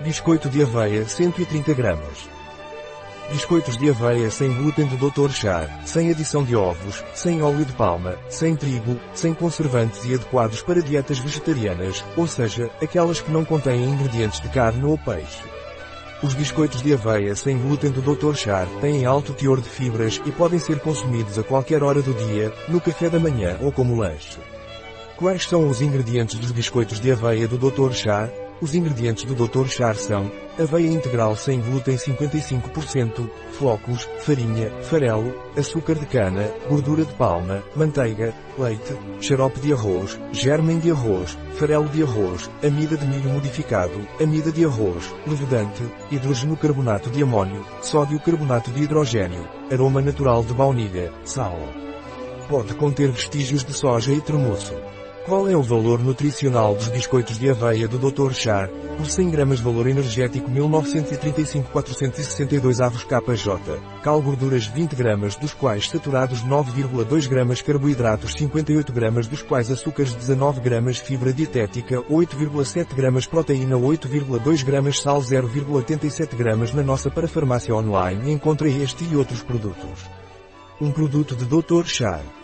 Biscoito de aveia 130 gramas. Biscoitos de aveia sem glúten do Dr. Char, sem adição de ovos, sem óleo de palma, sem trigo, sem conservantes e adequados para dietas vegetarianas, ou seja, aquelas que não contêm ingredientes de carne ou peixe. Os biscoitos de aveia sem glúten do Dr. Char têm alto teor de fibras e podem ser consumidos a qualquer hora do dia, no café da manhã ou como lanche. Quais são os ingredientes dos biscoitos de aveia do Dr. Char? Os ingredientes do Dr. Char são aveia integral sem glúten 55%, flocos, farinha, farelo, açúcar de cana, gordura de palma, manteiga, leite, xarope de arroz, germen de arroz, farelo de arroz, amida de milho modificado, amida de arroz, levedante, hidrogeno carbonato de amônio, sódio carbonato de hidrogênio, aroma natural de baunilha, sal. Pode conter vestígios de soja e tremoço. Qual é o valor nutricional dos biscoitos de aveia do Dr. Char? Por 100 gramas valor energético 1935-462 avos KJ. Cal gorduras 20 gramas dos quais saturados 9,2 gramas carboidratos 58 gramas dos quais açúcares 19 gramas fibra dietética 8,7 gramas proteína 8,2 gramas sal 0,87 gramas na nossa parafarmácia online encontra este e outros produtos. Um produto de Dr. Char.